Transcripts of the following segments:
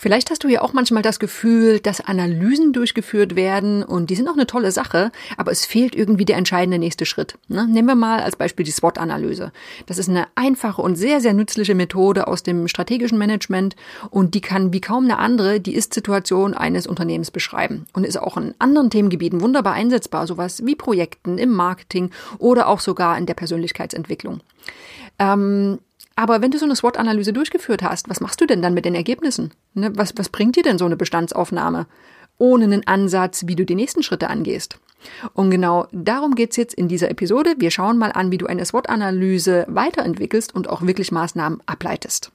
Vielleicht hast du ja auch manchmal das Gefühl, dass Analysen durchgeführt werden und die sind auch eine tolle Sache, aber es fehlt irgendwie der entscheidende nächste Schritt. Ne? Nehmen wir mal als Beispiel die SWOT-Analyse. Das ist eine einfache und sehr, sehr nützliche Methode aus dem strategischen Management und die kann wie kaum eine andere die Ist-Situation eines Unternehmens beschreiben und ist auch in anderen Themengebieten wunderbar einsetzbar, sowas wie Projekten im Marketing oder auch sogar in der Persönlichkeitsentwicklung. Ähm, aber wenn du so eine SWOT-Analyse durchgeführt hast, was machst du denn dann mit den Ergebnissen? Ne? Was, was bringt dir denn so eine Bestandsaufnahme? Ohne einen Ansatz, wie du die nächsten Schritte angehst. Und genau darum geht's jetzt in dieser Episode. Wir schauen mal an, wie du eine SWOT-Analyse weiterentwickelst und auch wirklich Maßnahmen ableitest.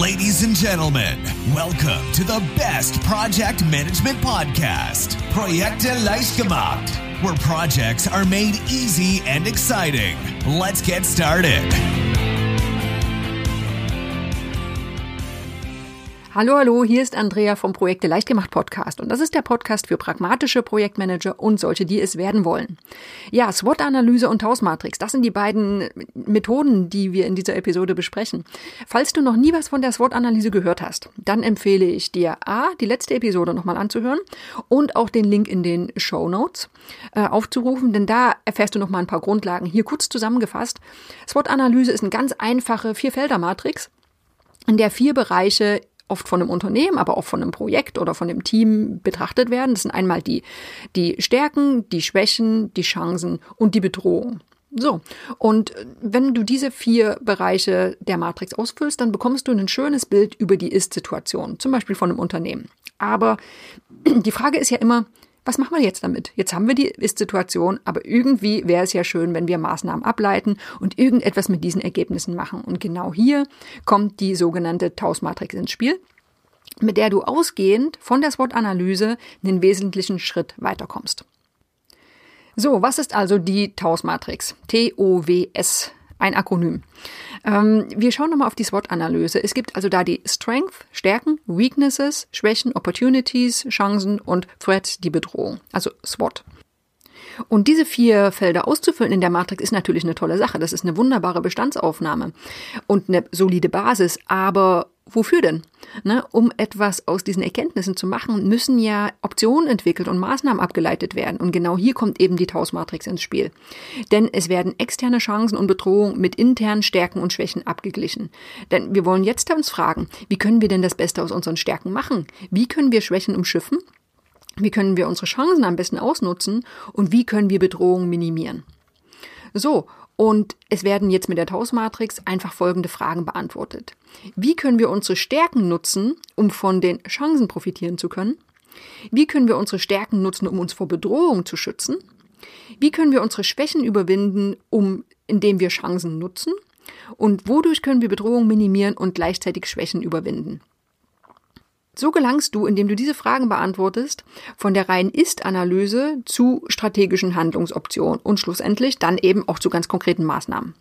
Ladies and gentlemen, welcome to the best project management podcast, Projekte leicht gemacht where projects are made easy and exciting. Let's get started. Hallo, hallo, hier ist Andrea vom Projekte Leichtgemacht Podcast und das ist der Podcast für pragmatische Projektmanager und solche, die es werden wollen. Ja, SWOT-Analyse und Hausmatrix, das sind die beiden Methoden, die wir in dieser Episode besprechen. Falls du noch nie was von der SWOT-Analyse gehört hast, dann empfehle ich dir A, die letzte Episode nochmal anzuhören und auch den Link in den Show Notes äh, aufzurufen, denn da erfährst du nochmal ein paar Grundlagen. Hier kurz zusammengefasst. SWOT-Analyse ist eine ganz einfache Vierfelder-Matrix in der vier Bereiche oft von einem Unternehmen, aber auch von einem Projekt oder von einem Team betrachtet werden. Das sind einmal die, die Stärken, die Schwächen, die Chancen und die Bedrohung. So, und wenn du diese vier Bereiche der Matrix ausfüllst, dann bekommst du ein schönes Bild über die Ist-Situation, zum Beispiel von einem Unternehmen. Aber die Frage ist ja immer, was machen wir jetzt damit? Jetzt haben wir die Ist-Situation, aber irgendwie wäre es ja schön, wenn wir Maßnahmen ableiten und irgendetwas mit diesen Ergebnissen machen. Und genau hier kommt die sogenannte Taus-Matrix ins Spiel, mit der du ausgehend von der SWOT-Analyse einen wesentlichen Schritt weiterkommst. So, was ist also die Taus-Matrix? T-O-W-S, ein Akronym. Ähm, wir schauen nochmal auf die SWOT-Analyse. Es gibt also da die Strength, Stärken, Weaknesses, Schwächen, Opportunities, Chancen und Threat, die Bedrohung. Also SWOT. Und diese vier Felder auszufüllen in der Matrix ist natürlich eine tolle Sache. Das ist eine wunderbare Bestandsaufnahme und eine solide Basis. Aber wofür denn? Ne, um etwas aus diesen Erkenntnissen zu machen, müssen ja Optionen entwickelt und Maßnahmen abgeleitet werden. Und genau hier kommt eben die Tausmatrix ins Spiel. Denn es werden externe Chancen und Bedrohungen mit internen Stärken und Schwächen abgeglichen. Denn wir wollen jetzt uns fragen, wie können wir denn das Beste aus unseren Stärken machen? Wie können wir Schwächen umschiffen? Wie können wir unsere Chancen am besten ausnutzen? Und wie können wir Bedrohungen minimieren? So, und es werden jetzt mit der Tausmatrix einfach folgende Fragen beantwortet. Wie können wir unsere Stärken nutzen, um von den Chancen profitieren zu können? Wie können wir unsere Stärken nutzen, um uns vor Bedrohung zu schützen? Wie können wir unsere Schwächen überwinden, um, indem wir Chancen nutzen? Und wodurch können wir Bedrohung minimieren und gleichzeitig Schwächen überwinden? So gelangst du, indem du diese Fragen beantwortest, von der reinen Ist-Analyse zu strategischen Handlungsoptionen und schlussendlich dann eben auch zu ganz konkreten Maßnahmen.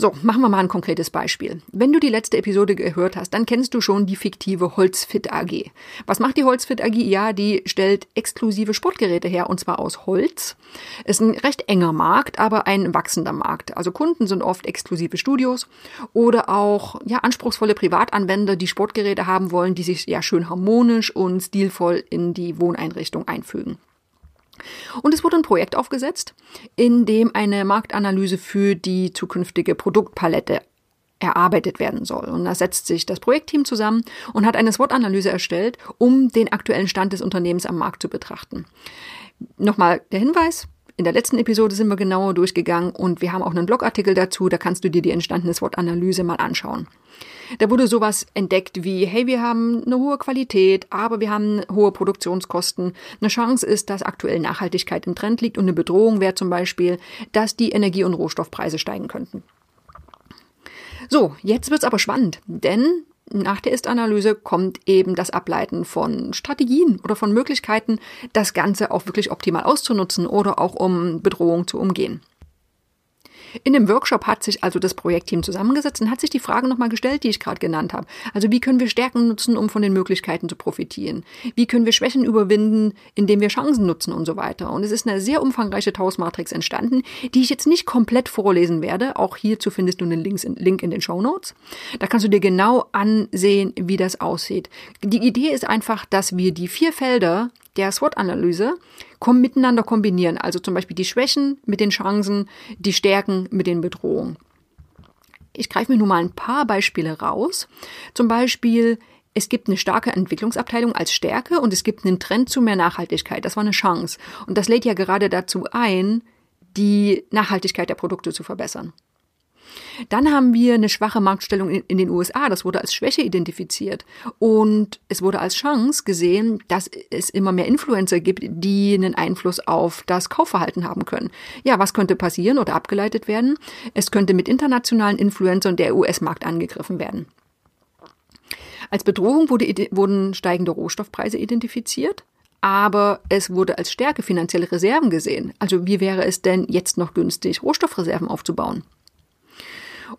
So, machen wir mal ein konkretes Beispiel. Wenn du die letzte Episode gehört hast, dann kennst du schon die fiktive Holzfit AG. Was macht die Holzfit AG? Ja, die stellt exklusive Sportgeräte her und zwar aus Holz. Ist ein recht enger Markt, aber ein wachsender Markt. Also Kunden sind oft exklusive Studios oder auch ja anspruchsvolle Privatanwender, die Sportgeräte haben wollen, die sich ja schön harmonisch und stilvoll in die Wohneinrichtung einfügen. Und es wurde ein Projekt aufgesetzt, in dem eine Marktanalyse für die zukünftige Produktpalette erarbeitet werden soll. Und da setzt sich das Projektteam zusammen und hat eine SWOT-Analyse erstellt, um den aktuellen Stand des Unternehmens am Markt zu betrachten. Nochmal der Hinweis, in der letzten Episode sind wir genauer durchgegangen und wir haben auch einen Blogartikel dazu, da kannst du dir die entstandene SWOT-Analyse mal anschauen. Da wurde sowas entdeckt wie, hey, wir haben eine hohe Qualität, aber wir haben hohe Produktionskosten. Eine Chance ist, dass aktuell Nachhaltigkeit im Trend liegt und eine Bedrohung wäre zum Beispiel, dass die Energie- und Rohstoffpreise steigen könnten. So, jetzt wird's aber spannend, denn nach der Ist-Analyse kommt eben das Ableiten von Strategien oder von Möglichkeiten, das Ganze auch wirklich optimal auszunutzen oder auch um Bedrohung zu umgehen. In dem Workshop hat sich also das Projektteam zusammengesetzt und hat sich die Frage nochmal gestellt, die ich gerade genannt habe. Also wie können wir Stärken nutzen, um von den Möglichkeiten zu profitieren? Wie können wir Schwächen überwinden, indem wir Chancen nutzen und so weiter? Und es ist eine sehr umfangreiche Taos-Matrix entstanden, die ich jetzt nicht komplett vorlesen werde. Auch hierzu findest du einen Link in den Show Notes. Da kannst du dir genau ansehen, wie das aussieht. Die Idee ist einfach, dass wir die vier Felder der SWOT-Analyse kommen miteinander kombinieren. Also zum Beispiel die Schwächen mit den Chancen, die Stärken mit den Bedrohungen. Ich greife mir nur mal ein paar Beispiele raus. Zum Beispiel, es gibt eine starke Entwicklungsabteilung als Stärke und es gibt einen Trend zu mehr Nachhaltigkeit. Das war eine Chance. Und das lädt ja gerade dazu ein, die Nachhaltigkeit der Produkte zu verbessern. Dann haben wir eine schwache Marktstellung in, in, den USA. Das wurde als Schwäche identifiziert. Und es wurde als Chance gesehen, dass es immer mehr Influencer gibt, die einen Einfluss auf das Kaufverhalten haben können. Ja, was könnte passieren oder abgeleitet werden? Es könnte mit internationalen Influencern der US-Markt angegriffen werden. Als Bedrohung wurde, wurden steigende Rohstoffpreise identifiziert aber es wurde als Stärke finanzielle Reserven gesehen. Also wie wäre es denn jetzt noch günstig, Rohstoffreserven aufzubauen?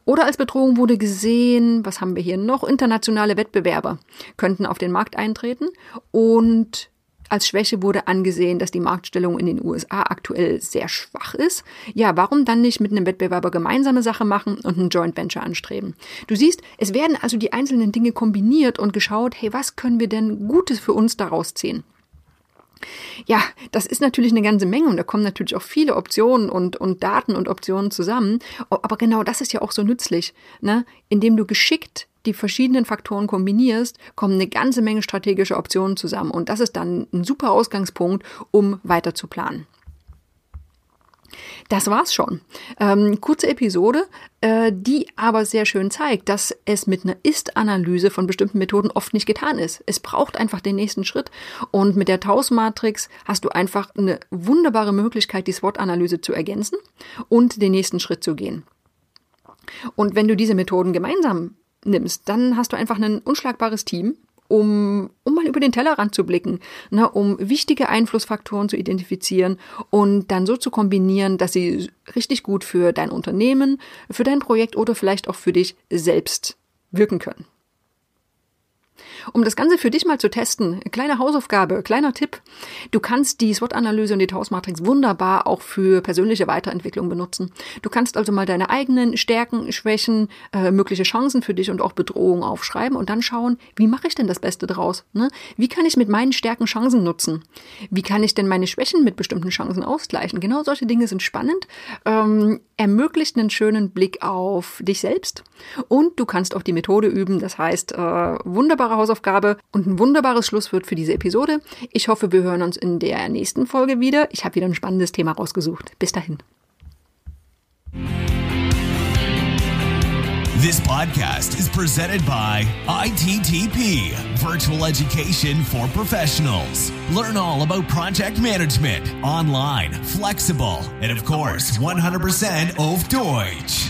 Oder als Bedrohung wurde gesehen, was haben wir hier noch? Internationale Wettbewerber könnten auf den Markt eintreten und als Schwäche wurde angesehen, dass die Marktstellung in den USA aktuell sehr schwach ist. Ja, warum dann nicht mit einem Wettbewerber gemeinsame Sache machen und ein Joint Venture anstreben? Du siehst, es werden also die einzelnen Dinge kombiniert und geschaut, hey, was können wir denn Gutes für uns daraus ziehen? Ja, das ist natürlich eine ganze Menge und da kommen natürlich auch viele Optionen und, und Daten und Optionen zusammen. Aber genau das ist ja auch so nützlich, ne? Indem du geschickt die verschiedenen Faktoren kombinierst, kommen eine ganze Menge strategische Optionen zusammen. Und das ist dann ein super Ausgangspunkt, um weiter zu planen. Das war's schon. Ähm, kurze Episode, äh, die aber sehr schön zeigt, dass es mit einer Ist-Analyse von bestimmten Methoden oft nicht getan ist. Es braucht einfach den nächsten Schritt. Und mit der Taus-Matrix hast du einfach eine wunderbare Möglichkeit, die SWOT-Analyse zu ergänzen und den nächsten Schritt zu gehen. Und wenn du diese Methoden gemeinsam nimmst, dann hast du einfach ein unschlagbares Team, um, um mal über den Tellerrand zu blicken, ne, um wichtige Einflussfaktoren zu identifizieren und dann so zu kombinieren, dass sie richtig gut für dein Unternehmen, für dein Projekt oder vielleicht auch für dich selbst wirken können. Um das Ganze für dich mal zu testen, kleine Hausaufgabe, kleiner Tipp. Du kannst die SWOT-Analyse und die Taos-Matrix wunderbar auch für persönliche Weiterentwicklung benutzen. Du kannst also mal deine eigenen Stärken, Schwächen, äh, mögliche Chancen für dich und auch Bedrohungen aufschreiben und dann schauen, wie mache ich denn das Beste draus? Ne? Wie kann ich mit meinen Stärken Chancen nutzen? Wie kann ich denn meine Schwächen mit bestimmten Chancen ausgleichen? Genau solche Dinge sind spannend, ähm, ermöglicht einen schönen Blick auf dich selbst und du kannst auch die Methode üben. Das heißt, äh, wunderbare Hausaufgabe und ein wunderbares Schlusswort für diese Episode. Ich hoffe, wir hören uns in der nächsten Folge wieder. Ich habe wieder ein spannendes Thema rausgesucht. Bis dahin. This podcast is presented by ITTP, Virtual Education for Professionals. Learn all about project management, online, flexible, and of course, 100% auf Deutsch.